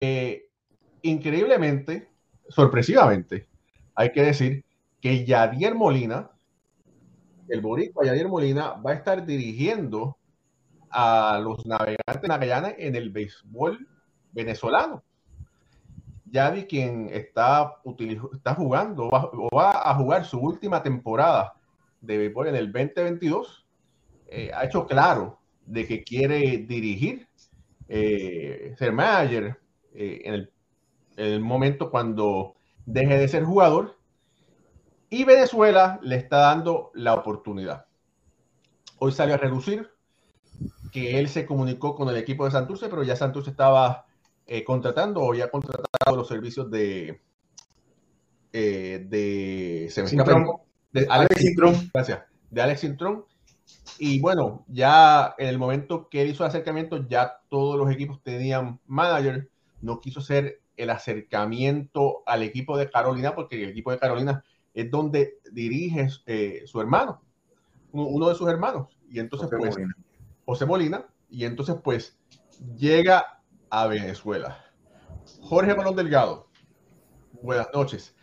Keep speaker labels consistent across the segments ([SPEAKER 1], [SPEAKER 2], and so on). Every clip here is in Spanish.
[SPEAKER 1] eh, increíblemente, sorpresivamente, hay que decir que Yadier Molina, el boricua Yadier Molina, va a estar dirigiendo a los navegantes Magallanes en el béisbol venezolano. Yadi, quien está, está jugando o va a jugar su última temporada de béisbol en el 2022, eh, ha hecho claro de que quiere dirigir, eh, ser manager eh, en, el, en el momento cuando deje de ser jugador. Y Venezuela le está dando la oportunidad. Hoy salió a reducir que él se comunicó con el equipo de Santurce, pero ya Santurce estaba eh, contratando o ya contratado los servicios de eh, de, se me de Alex, Alex Gracias. De Alex. Y bueno, ya en el momento que él hizo el acercamiento, ya todos los equipos tenían manager. No quiso hacer el acercamiento al equipo de Carolina, porque el equipo de Carolina es donde dirige eh, su hermano, uno de sus hermanos. Y entonces, pues, José Molina, y entonces pues llega a Venezuela. Jorge Balón Delgado, buenas noches.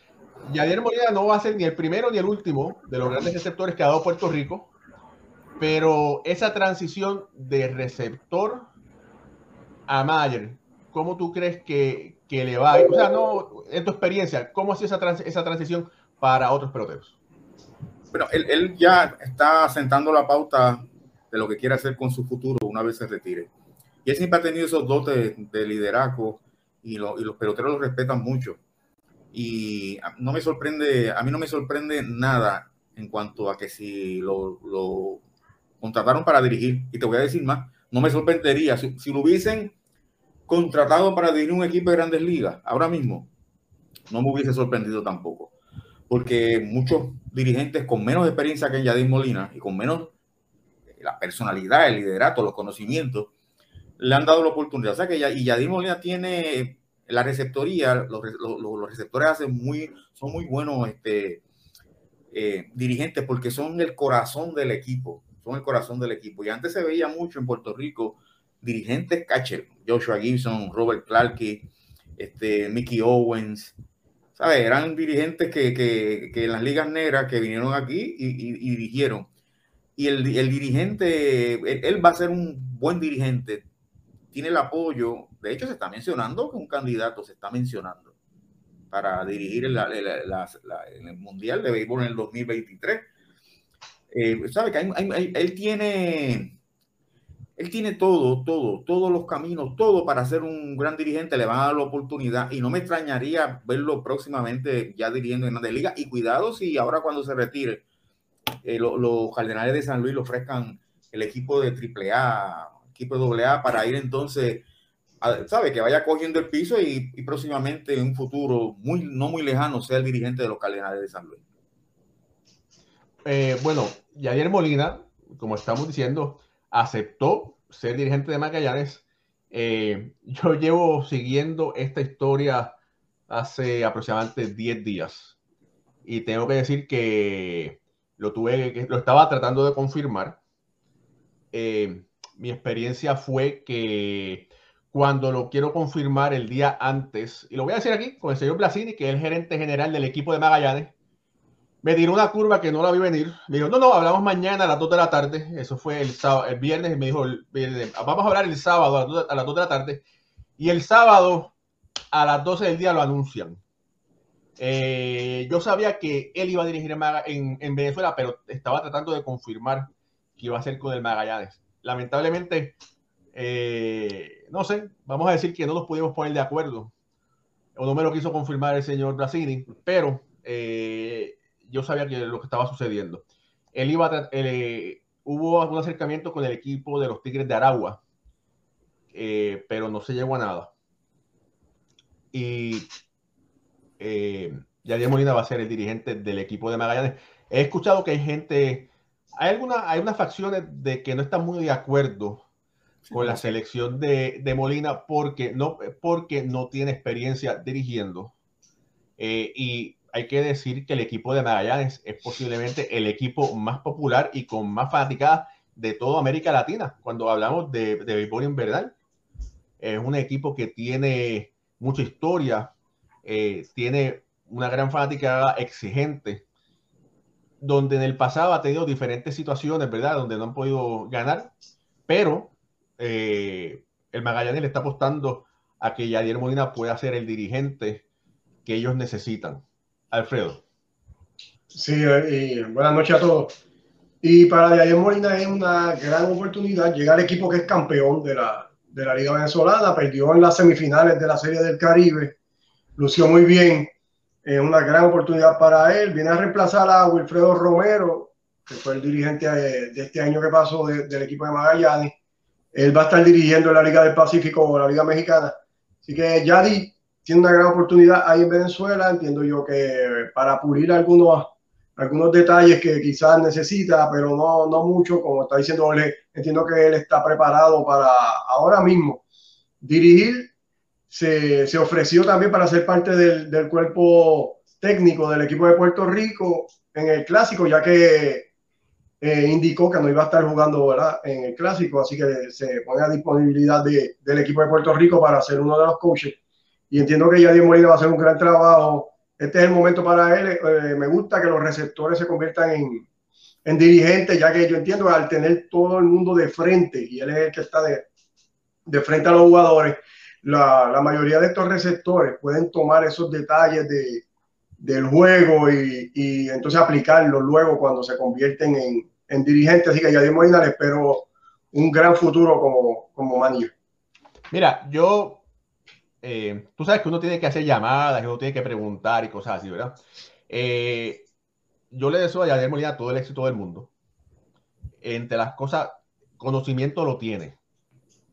[SPEAKER 1] Yadier Molina no va a ser ni el primero ni el último de los grandes receptores que ha dado Puerto Rico, pero esa transición de receptor a Mayer, ¿cómo tú crees que, que le va? O sea, no, en tu experiencia, ¿cómo ha sido esa, trans, esa transición para otros peloteros?
[SPEAKER 2] Bueno, él, él, ya está sentando la pauta de lo que quiere hacer con su futuro una vez se retire. Y él siempre ha tenido esos dotes de liderazgo y, lo, y los peloteros lo respetan mucho. Y no me sorprende, a mí no me sorprende nada en cuanto a que si lo, lo contrataron para dirigir, y te voy a decir más, no me sorprendería si, si, lo hubiesen contratado para dirigir un equipo de grandes ligas ahora mismo, no me hubiese sorprendido tampoco, porque muchos dirigentes con menos experiencia que Yadir Molina y con menos la personalidad, el liderato, los conocimientos, le han dado la oportunidad. O sea que y Yadir Molina tiene la receptoría, los, receptores hacen muy, son muy buenos este, eh, dirigentes porque son el corazón del equipo, son el corazón del equipo. Y antes se veía mucho en Puerto Rico dirigentes catcher, Joshua Gibson, Robert Clarke, este, Mickey Owens, ¿sabes? Eran dirigentes que, que, que, en las ligas negras que vinieron aquí y, y, dirigieron y el, el dirigente, él, él, va a ser un buen dirigente, tiene el apoyo, de hecho se está mencionando que un candidato se está mencionando para dirigir el, el, el Mundial de Béisbol en el 2023. Eh, sabe que él tiene, él tiene todo, todo, todos los caminos, todo para ser un gran dirigente, le van a dar la oportunidad. Y no me extrañaría verlo próximamente ya dirigiendo en Grandes Ligas. Y cuidado si ahora cuando se retire eh, lo, los Cardenales de San Luis le ofrezcan el equipo de AAA, equipo de AA para ir entonces, a, sabe, que vaya cogiendo el piso y, próximamente en un futuro muy, no muy lejano sea el dirigente de los Cardenales de San Luis.
[SPEAKER 1] Eh, bueno, Yadier Molina, como estamos diciendo, aceptó ser dirigente de Magallanes. Eh, yo llevo siguiendo esta historia hace aproximadamente 10 días y tengo que decir que lo tuve, que lo estaba tratando de confirmar. Eh, mi experiencia fue que cuando lo quiero confirmar el día antes, y lo voy a decir aquí con el señor Blasini, que es el gerente general del equipo de Magallanes, me tiró una curva que no la vi venir. Me dijo, no, no, hablamos mañana a las 2 de la tarde. Eso fue el, sábado, el viernes y me dijo, vamos a hablar el sábado a las, 2, a las 2 de la tarde. Y el sábado a las 12 del día lo anuncian. Eh, yo sabía que él iba a dirigir en, en, en, Venezuela, pero estaba tratando de confirmar que iba a ser con el Magallanes. Lamentablemente, eh, no sé, vamos a decir que no nos pudimos poner de acuerdo, o no me lo quiso confirmar el señor Brasini, pero eh, yo sabía que lo que estaba sucediendo. Él iba a, eh, hubo algún acercamiento con el equipo de los Tigres de Aragua, pero no se llegó a nada. Y eh, Yadier Molina va a ser el dirigente del equipo de Magallanes. He escuchado que hay gente, hay alguna, hay unas facciones de que no están muy de acuerdo con la selección de, de Molina porque no, porque no tiene experiencia dirigiendo. Eh, y hay que decir que el equipo de Magallanes es posiblemente el equipo más popular y con más fanaticada de toda América Latina. Cuando hablamos de, de béisbol invernal, es un equipo que tiene mucha historia, eh, tiene una gran fanática exigente, donde en el pasado ha tenido diferentes situaciones, ¿verdad? Donde no han podido ganar, pero eh, el Magallanes le está apostando a que Yadier Molina pueda ser el dirigente que ellos necesitan. Alfredo.
[SPEAKER 3] Sí, y buenas noches a todos. Y para Yadier Molina es una gran oportunidad llegar al equipo que es campeón de la, de la Liga Venezolana, perdió en las semifinales de la Serie del Caribe, lució muy bien es una gran oportunidad para él. Viene a reemplazar a Wilfredo Romero, que fue el dirigente de, este año que pasó del equipo de Magallanes. Él va a estar dirigiendo la Liga del Pacífico o la Liga Mexicana. Así que Yadi tiene una gran oportunidad ahí en Venezuela. Entiendo yo que para pulir algunos, algunos detalles que quizás necesita, pero no, no mucho, como está diciendo Jorge, entiendo que él está preparado para ahora mismo dirigir se, se, ofreció también para ser parte del, del, cuerpo técnico del equipo de Puerto Rico en el clásico, ya que eh, indicó que no iba a estar jugando ¿verdad? en el clásico, así que se pone a disponibilidad de, del equipo de Puerto Rico para ser uno de los coaches. Y entiendo que Yadier Molina va a hacer un gran trabajo. Este es el momento para él. Eh, me gusta que los receptores se conviertan en, en dirigentes, ya que yo entiendo que al tener todo el mundo de frente, y él es el que está de, de frente a los jugadores, la, la, mayoría de estos receptores pueden tomar esos detalles de, del juego y, y, entonces aplicarlos luego cuando se convierten en, en dirigentes. Así que ya dimos le espero un gran futuro como, como manager.
[SPEAKER 1] Mira, yo, eh, tú sabes que uno tiene que hacer llamadas, uno tiene que preguntar y cosas así, ¿verdad? Eh, yo le deseo a Yadier Molina todo el éxito del mundo. Entre las cosas, conocimiento lo tiene.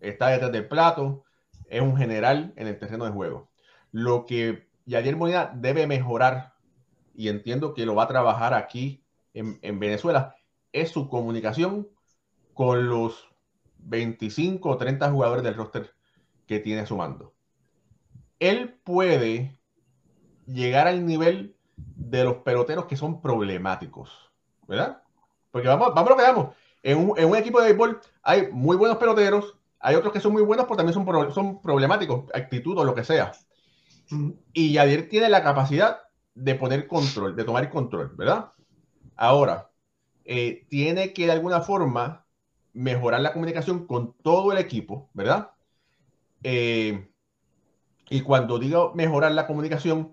[SPEAKER 1] Está detrás del plato, es un general en el terreno de juego. Lo que Yadier Molina debe mejorar, y entiendo que lo va a trabajar aquí en, en Venezuela, es su comunicación con los 25 o 30 jugadores del roster que tiene a su mando. Él puede llegar al nivel de los peloteros que son problemáticos, ¿verdad? Porque vamos, vamos a lo que vamos. En un, en un equipo de béisbol hay muy buenos peloteros, hay otros que son muy buenos, pero también son, son problemáticos, actitud o lo que sea. Y Yadier tiene la capacidad de poner control, de tomar control, ¿verdad? Ahora, eh, tiene que de alguna forma mejorar la comunicación con todo el equipo, ¿verdad? Eh, y cuando digo mejorar la comunicación,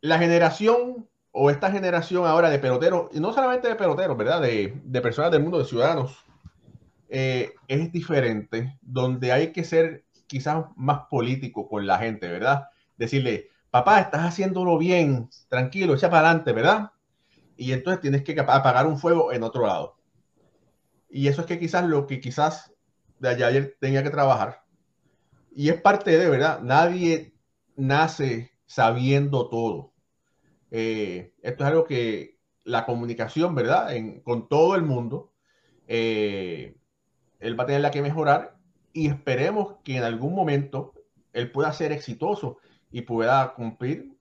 [SPEAKER 1] la generación o esta generación ahora de peloteros, y no solamente de peloteros, ¿verdad? De, de personas del mundo, de ciudadanos, eh, es diferente, donde hay que ser quizás más político con la gente, ¿verdad? Decirle, papá, estás haciéndolo bien, tranquilo, echa para adelante, ¿verdad? Y entonces tienes que apagar un fuego en otro lado. Y eso es que quizás lo que quizás de ayer tenía que trabajar. Y es parte de, ¿verdad? Nadie nace sabiendo todo. Eh, esto es algo que la comunicación, ¿verdad? con todo el mundo, eh, él va a tener la que mejorar y esperemos que en algún momento él pueda ser exitoso y pueda cumplir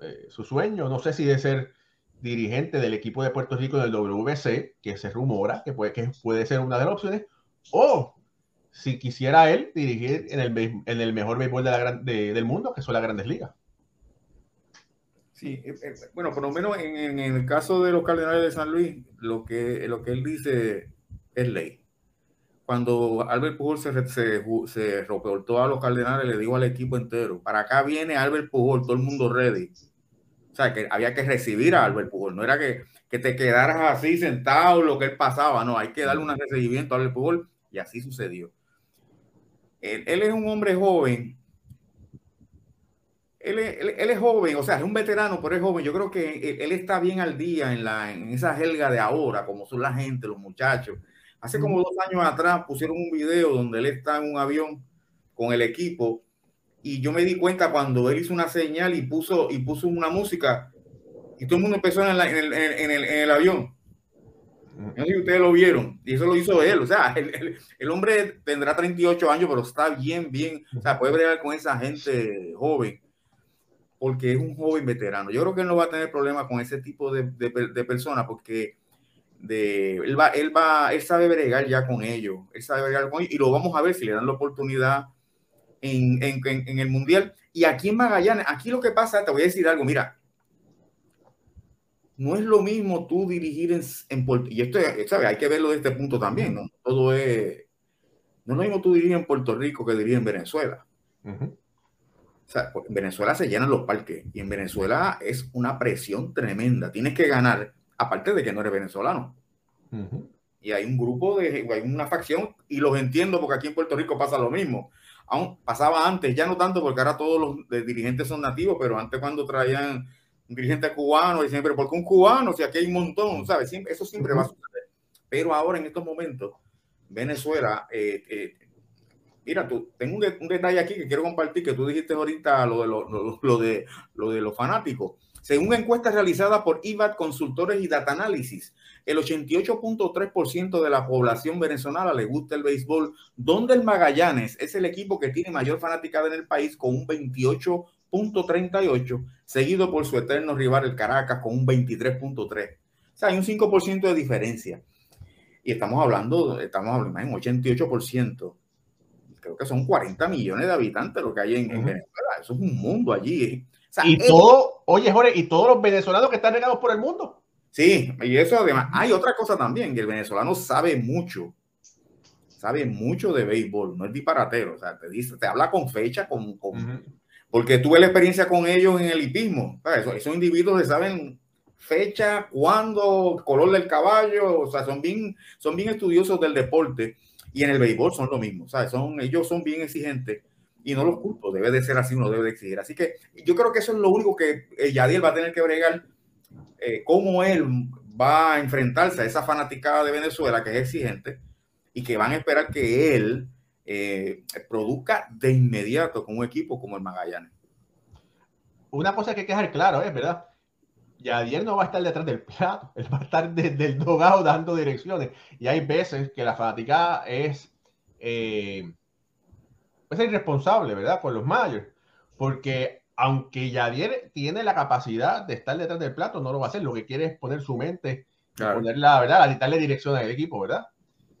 [SPEAKER 1] eh, su sueño. No sé si de ser dirigente del equipo de Puerto Rico del WC, que se rumora que puede, que puede ser una de las opciones, o si quisiera él dirigir en el, en el mejor béisbol de la del mundo, que son las grandes ligas.
[SPEAKER 2] Sí, eh, eh, bueno, por lo menos en, en, el caso de los Cardenales de San Luis, lo que, lo que él dice es ley cuando Albert Pujol se, se, se reportó a los Cardenales, le digo al equipo entero, para acá viene Albert Pujol, todo el mundo ready. O sea, que había que recibir a Albert Pujol, no era que, que te quedaras así sentado lo que él pasaba, no, hay que darle un recibimiento a Albert Pujol y así sucedió. Él, él es un hombre joven, él, él, él, es joven, o sea, es un veterano, pero es joven. Yo creo que él, está bien al día en, la, en esa helga de ahora, como son la gente, los muchachos Hace como dos años atrás pusieron un video donde él está en un avión con el equipo y yo me di cuenta cuando él hizo una señal y puso, y puso una música y todo el mundo empezó en, el, en, el, en, el, en el, avión. No sé si ustedes lo vieron y eso lo hizo él. O sea, el, el, hombre tendrá 38 años, pero está bien, bien. O sea, puede bregar con esa gente joven porque es un joven veterano. Yo creo que él no va a tener problemas con ese tipo de, de, de personas porque de él va, él va, él sabe bregar ya con ellos, él sabe bregar con ellos y lo vamos a ver si le dan la oportunidad en, en, el Mundial. Y aquí en Magallanes, aquí lo que pasa, te voy a decir algo, mira, no es lo mismo tú dirigir en, en Puerto y esto ¿sabes? hay que verlo de este punto también, ¿no? Todo es, no es lo mismo tú dirigir en Puerto Rico que dirigir en Venezuela. O sea, en Venezuela se llenan los parques y en Venezuela es una presión tremenda. Tienes que ganar, aparte de que no eres venezolano. Y hay un grupo de, hay una facción y los entiendo porque aquí en Puerto Rico pasa lo mismo. Aún pasaba antes, ya no tanto porque ahora todos los dirigentes son nativos, pero antes cuando traían un dirigente cubano, y siempre, porque un cubano? Si aquí hay un montón, ¿sabes? eso siempre va a suceder. Pero ahora en estos momentos, Venezuela, eh, eh, mira, tú, tengo un, detalle aquí que quiero compartir, que tú dijiste ahorita lo de, lo, de, lo de los fanáticos. Según encuestas realizadas por IVAT Consultores y Data Analysis, el 88.3% de la población venezolana le gusta el béisbol, donde el Magallanes es el equipo que tiene mayor fanaticada en el país con un 28.38, seguido por su eterno rival el Caracas con un 23.3. O sea, hay un 5% de diferencia. Y estamos hablando, estamos hablando en un 88%. Creo que son 40 millones de habitantes lo que hay en, Venezuela. Eso es un mundo allí.
[SPEAKER 1] y todo, oye, Jorge, y todos los venezolanos que están regados por el mundo.
[SPEAKER 2] Sí, y eso además, hay otra cosa también, que el venezolano sabe mucho, sabe mucho de béisbol, no es disparatero, o sea, te dice, te habla con fecha, con, porque tuve la experiencia con ellos en el hipismo, esos, individuos que saben fecha, cuándo, color del caballo, o sea, son bien, son bien estudiosos del deporte y en el béisbol son lo mismo, ¿sabes? Son, ellos son bien exigentes y no los culpo, debe de ser así, uno debe de exigir. Así que yo creo que eso es lo único que eh, Yadiel va a tener que bregar eh, cómo él va a enfrentarse a esa fanaticada de Venezuela que es exigente y que van a esperar que él eh, produzca de inmediato con un equipo como el Magallanes.
[SPEAKER 1] Una cosa que hay que dejar claro es, ¿verdad? Yadier no va a estar detrás del plato, él va a estar desde el dogado dando direcciones. Y hay veces que la fanaticada es, eh, es irresponsable, ¿verdad? Con los mayores, porque aunque Yadier tiene la capacidad de estar detrás del plato, no lo va a hacer. Lo que quiere es poner su mente, poner la verdad, a darle dirección al equipo, ¿verdad?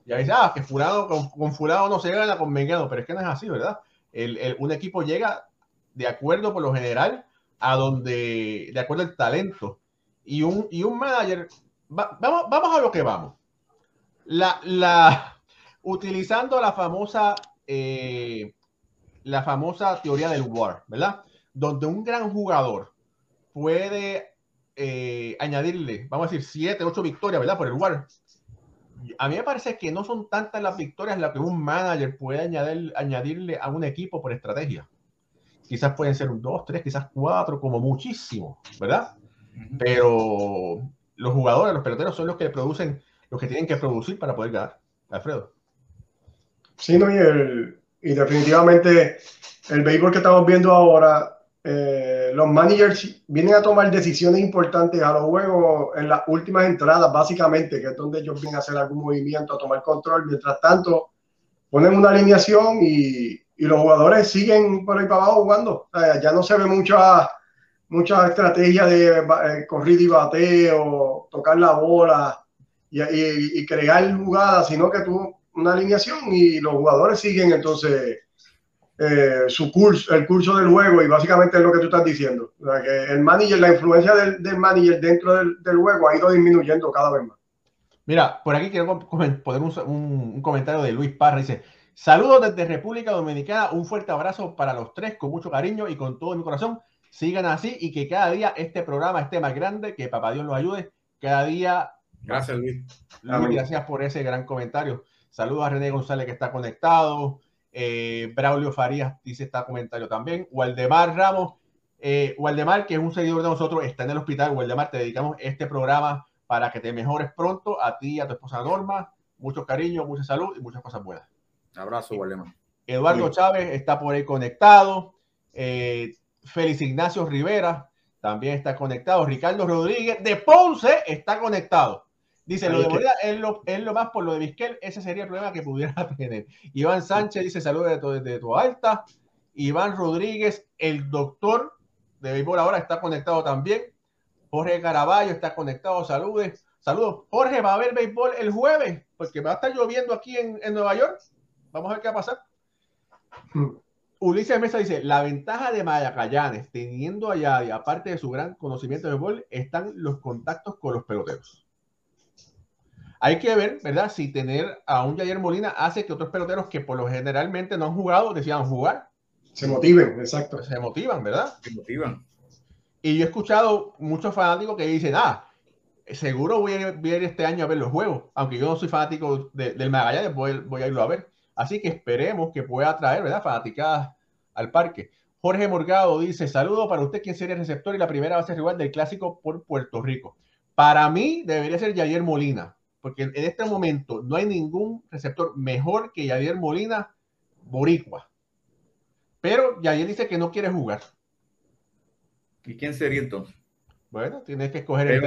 [SPEAKER 1] Y ahí dice, ah, que fulano, con, con, fulano no se gana con Mengano, pero es que no es así, ¿verdad? El, un equipo llega de acuerdo por lo general a donde, de acuerdo al talento. Y un, y un manager, vamos, vamos a lo que vamos. La, la, utilizando la famosa, eh, la famosa teoría del WAR, ¿verdad? donde un gran jugador puede eh, añadirle, vamos a decir, siete, ocho victorias, ¿verdad? Por el WAR. A mí me parece que no son tantas las victorias las que un manager puede añadir, añadirle a un equipo por estrategia. Quizás pueden ser un dos, tres, quizás cuatro, como muchísimo, ¿verdad? Pero los jugadores, los peloteros son los que producen, los que tienen que producir para poder ganar. Alfredo.
[SPEAKER 3] Sí, no, y, el, y definitivamente el béisbol que estamos viendo ahora eh, los managers vienen a tomar decisiones importantes a los juegos en las últimas entradas, básicamente, que es donde ellos vienen a hacer algún movimiento, a tomar control. Mientras tanto, ponen una alineación y, y los jugadores siguen por ahí para abajo jugando. ya no se ve mucha, mucha estrategia de eh, corrida y bateo, tocar la bola y, y, y crear jugadas, sino que tú una alineación y los jugadores siguen entonces eh, su curso, el curso del juego y básicamente es lo que tú estás diciendo. que el manager, la influencia del, del manager dentro del, del, juego ha ido disminuyendo cada vez más.
[SPEAKER 1] Mira, por aquí quiero poner un, un, comentario de Luis Parra. Dice, saludos desde República Dominicana, un fuerte abrazo para los tres con mucho cariño y con todo mi corazón. Sigan así y que cada día este programa esté más grande, que papá Dios los ayude. Cada día.
[SPEAKER 2] Gracias, Luis.
[SPEAKER 1] Luis gracias por ese gran comentario. Saludos a René González que está conectado. Eh, Braulio Farías dice está comentario también. Waldemar Ramos, eh, Waldemar, que es un seguidor de nosotros, está en el hospital. Waldemar, te dedicamos este programa para que te mejores pronto a ti y a tu esposa Norma. Mucho cariño, mucha salud y muchas cosas buenas.
[SPEAKER 2] abrazo, Waldemar.
[SPEAKER 1] Eduardo Chávez está por ahí conectado. Eh, Félix Ignacio Rivera también está conectado. Ricardo Rodríguez de Ponce está conectado. Dice, lo de Bolívar es lo, es lo, más por lo de Vizquel, ese sería el problema que pudiera tener. Iván Sánchez dice, saludos desde tu alta. Iván Rodríguez, el doctor de béisbol ahora está conectado también. Jorge Caraballo está conectado, saludos. Saludos. Jorge, ¿va a haber béisbol el jueves? Porque va a estar lloviendo aquí en, en Nueva York. Vamos a ver qué va a pasar. Ulises Mesa dice, la ventaja de Magallanes, teniendo allá, y aparte de su gran conocimiento de gol, están los contactos con los peloteros. Hay que ver, ¿verdad? Si tener a un Jair Molina hace que otros peloteros que por lo generalmente no han jugado decidan jugar.
[SPEAKER 3] Se motiven, exacto.
[SPEAKER 1] Se motivan, ¿verdad?
[SPEAKER 2] Se motivan.
[SPEAKER 1] Y yo he escuchado muchos fanáticos que dicen, ah, seguro voy a ir este año a ver los juegos, aunque yo no soy fanático del Magallanes, voy, voy a irlo a ver. Así que esperemos que pueda traer, ¿verdad? Fanaticadas al parque. Jorge Morgado dice, saludo para usted, quien sería el receptor y la primera base rival del clásico por Puerto Rico. Para mí debería ser Javier Molina, porque en este momento no hay ningún receptor mejor que Javier Molina Boricua. Pero Javier dice que no quiere jugar.
[SPEAKER 2] ¿Y quién sería entonces?
[SPEAKER 1] Bueno, tienes que escoger el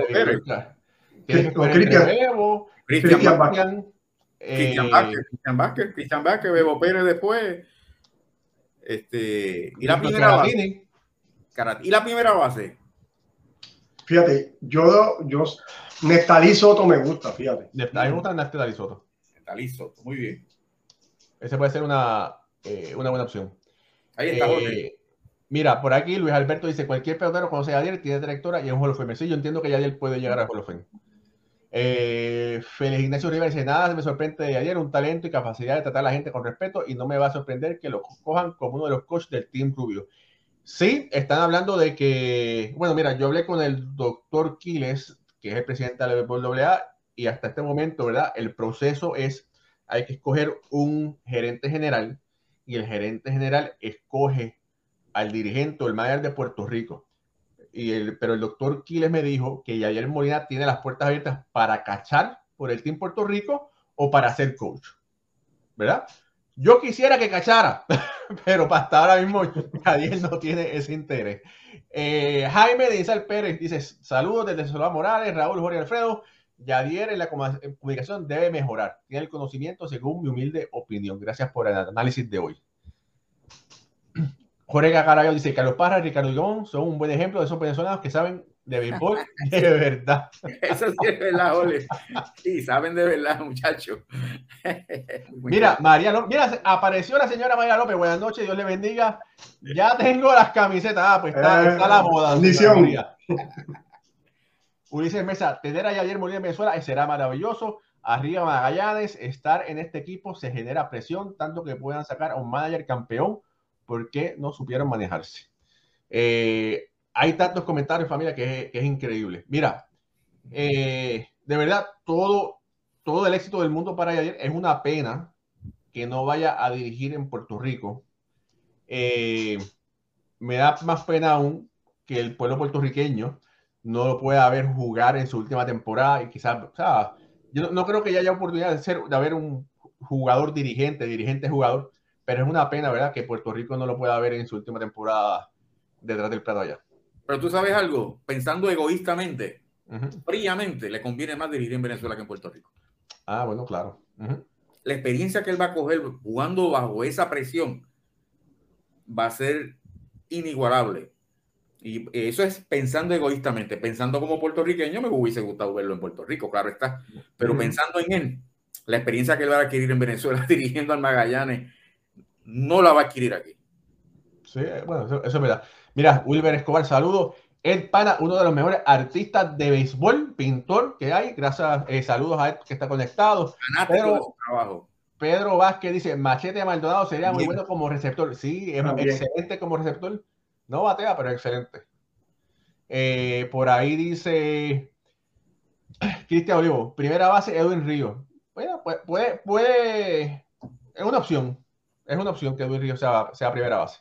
[SPEAKER 2] Cristian Vázquez, Cristian Vázquez, Bebo Pérez después. Este, y la primera base. Y la primera base.
[SPEAKER 3] Fíjate, yo, yo Neftalí Soto me gusta, fíjate.
[SPEAKER 1] A mí me gusta Neftalí Soto.
[SPEAKER 2] Neftalí Soto, muy bien.
[SPEAKER 1] Ese puede ser una, eh, una buena opción.
[SPEAKER 2] Ahí está, eh,
[SPEAKER 1] Mira, por aquí Luis Alberto dice: cualquier pelotero conoce a Yadier, tiene directora y es un Hall of Fame. Sí, yo entiendo que Yadier puede llegar a Hall of Fame. Eh, Félix Ignacio Rivera dice, nada me sorprende de ayer, un talento y capacidad de tratar a la gente con respeto y no me va a sorprender que lo cojan como uno de los coaches del Team Rubio. Sí, están hablando de que, bueno, mira, yo hablé con el doctor Quiles, que es el presidente de la WA, y hasta este momento, ¿verdad? El proceso es, hay que escoger un gerente general y el gerente general escoge al dirigente o el manager de Puerto Rico el, pero el doctor Quiles me dijo que Yayer Molina tiene las puertas abiertas para cachar por el Team Puerto Rico o para ser coach. ¿Verdad? Yo quisiera que cachara, pero hasta ahora mismo Yadier no tiene ese interés. Eh, Jaime de Isal Pérez dice: Saludos desde Solá Morales, Raúl Jorge Alfredo. Yadier en la comunicación debe mejorar. Tiene el conocimiento según mi humilde opinión. Gracias por el análisis de hoy. Jorge Cacarayo dice, Carlos Parra y Ricardo Ivón son un buen ejemplo de esos venezolanos que saben de béisbol de verdad.
[SPEAKER 2] Eso sí es verdad, Ole. Sí, saben de verdad, muchachos.
[SPEAKER 1] Mira, María López, mira, apareció la señora María López. Buenas noches, Dios le bendiga. Ya tengo las camisetas. Ah, pues está, está la moda. Ulises Mesa, tener a Yair Molina en Venezuela será maravilloso. Arriba Magallanes, estar en este equipo se genera presión, tanto que puedan sacar a un manager campeón porque no supieron manejarse. Eh, hay tantos comentarios, familia, que es, increíble. Mira, eh, de verdad, todo, todo el éxito del mundo para ayer es una pena que no vaya a dirigir en Puerto Rico. Eh, me da más pena aún que el pueblo puertorriqueño no lo pueda ver jugar en su última temporada y quizás, o sea, yo no creo que haya oportunidad de, ser, de haber un jugador dirigente, dirigente jugador, pero es una pena, ¿verdad? Que Puerto Rico no lo pueda ver en su última temporada detrás del plato allá.
[SPEAKER 2] Pero tú sabes algo, pensando egoístamente, fríamente, le conviene más dirigir en Venezuela que en Puerto Rico.
[SPEAKER 1] Ah, bueno, claro.
[SPEAKER 2] La experiencia que él va a coger jugando bajo esa presión va a ser inigualable. Y eso es pensando egoístamente, pensando como puertorriqueño, me hubiese gustado verlo en Puerto Rico, claro está. Pero pensando en él, la experiencia que él va a adquirir en Venezuela dirigiendo al Magallanes no la va a adquirir aquí.
[SPEAKER 1] Sí, bueno, eso, es verdad. Mira, Wilber Escobar, saludo. El Pana, uno de los mejores artistas de béisbol, pintor que hay. Gracias, eh, saludos a él que está conectado. Pedro, Pedro Vázquez dice: Machete Maldonado sería muy bueno como receptor. Sí, es excelente como receptor. No batea, pero excelente. Eh, por ahí dice Cristian Olivo, primera base Edwin Río. Bueno, puede, puede, es una opción es una opción que Luis Río sea, sea primera base.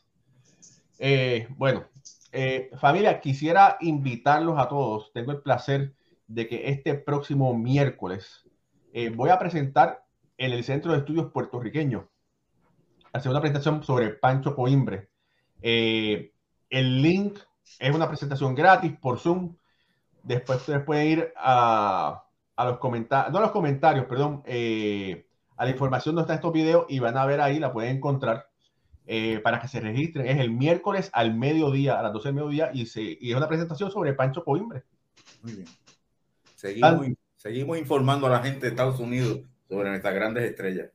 [SPEAKER 1] Eh, bueno, eh, familia, quisiera invitarlos a todos. Tengo el placer de que este próximo miércoles eh, voy a presentar en el Centro de Estudios Puertorriqueño, hacer una presentación sobre Pancho Coimbre. el link es una presentación gratis por Zoom. Después ustedes pueden ir a, a los comentarios, no a los comentarios, perdón, a la información donde están estos videos y van a ver ahí, la pueden encontrar eh, para que se registren. Es el miércoles al mediodía, a las 12 del mediodía, y, se, y es una presentación sobre Pancho Coimbre.
[SPEAKER 2] Muy bien. Seguimos, seguimos informando a la gente de Estados Unidos sobre nuestras grandes estrellas.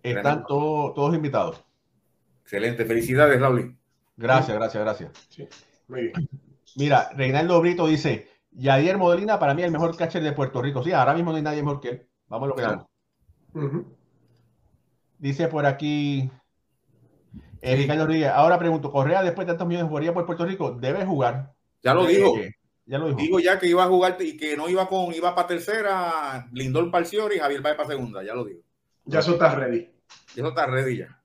[SPEAKER 1] Están todos invitados.
[SPEAKER 2] Excelente, felicidades, Raúl.
[SPEAKER 1] Gracias, gracias, gracias.
[SPEAKER 3] Sí, muy bien.
[SPEAKER 1] Mira, Reinaldo Brito dice, Yadier Molina para mí es el mejor catcher de Puerto Rico. Sí, ahora mismo no hay nadie mejor que él. Vamos a lo que vamos. Dice por aquí eh, Ricardo Rodríguez. Ahora pregunto, ¿Correa después de tantos millones jugaría por Puerto Rico? Debe jugar.
[SPEAKER 2] Ya lo
[SPEAKER 1] Eh,
[SPEAKER 2] dijo.
[SPEAKER 1] Ya lo dijo.
[SPEAKER 2] Digo ya que iba a jugar y que no iba con, iba para tercera, Lindor para y Javier va para segunda, ya lo digo.
[SPEAKER 3] Ya eso está ready.
[SPEAKER 2] Y Eso está ready ya.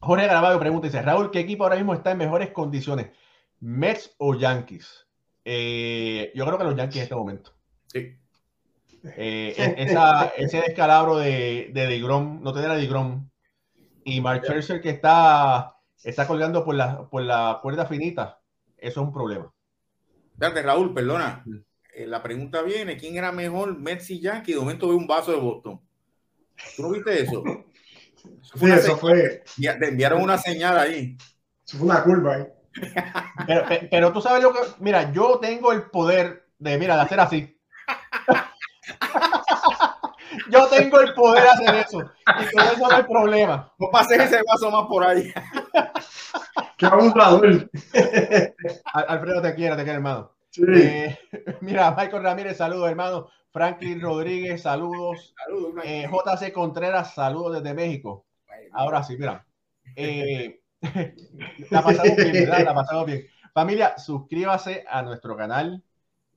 [SPEAKER 1] Jorge Grabado pregunta, dice, Raúl, ¿qué equipo ahora mismo está en mejores condiciones? ¿Mets o Yankees? Eh, yo creo que los Yankees en este momento.
[SPEAKER 2] Sí.
[SPEAKER 1] Eh, e- esa- ese descalabro de, de DeGrom, no tener a DeGrom, y Mark Scherzer que está, está colgando por la, por la cuerda finita, eso es un problema.
[SPEAKER 2] Espérate, Raúl, perdona. Eh, la pregunta viene, ¿quién era mejor, Mets y Yankee? De momento ve un vaso de Boston. ¿Tú no viste eso? Eso fue
[SPEAKER 3] Sí, eso
[SPEAKER 2] Te enviaron una señal ahí.
[SPEAKER 3] eso fue una curva ahí.
[SPEAKER 1] Pero, pe- pero tú sabes lo que, mira, yo tengo el poder de, mira, de hacer así. Yo tengo el poder de hacer eso. Y con eso no hay problema.
[SPEAKER 2] No pases ese vaso más por ahí.
[SPEAKER 3] Qué abusador.
[SPEAKER 1] Al- Alfredo, te quiero, te quiero, hermano.
[SPEAKER 3] Sí.
[SPEAKER 1] Eh, mira, Michael Ramírez, saludos, hermano. Franklin Rodríguez, saludos.
[SPEAKER 2] Saludos,
[SPEAKER 1] Eh, JC Contreras, saludos desde México. Ahora sí, mira. Eh, la pasamos bien, ¿verdad? La pasamos bien. Familia, suscríbase a nuestro canal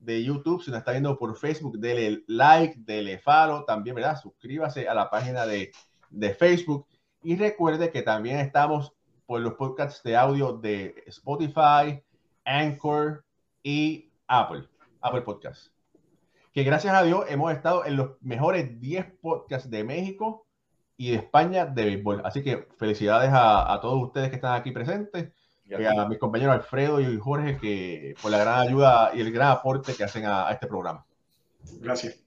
[SPEAKER 1] de YouTube. Si nos está viendo por Facebook, dele like, dele follow. También, ¿verdad? Suscríbase a la página de, de Facebook. Y recuerde que también estamos por los podcasts de audio de Spotify, Anchor y Apple, Apple Podcasts. Que gracias a Dios hemos estado en los mejores 10 podcasts de México y de España de béisbol. Así que felicidades a, a todos ustedes que están aquí presentes, y
[SPEAKER 2] está.
[SPEAKER 1] a mis compañeros Alfredo y Jorge que por la gran ayuda y el gran aporte que hacen a- a este programa.
[SPEAKER 3] Gracias.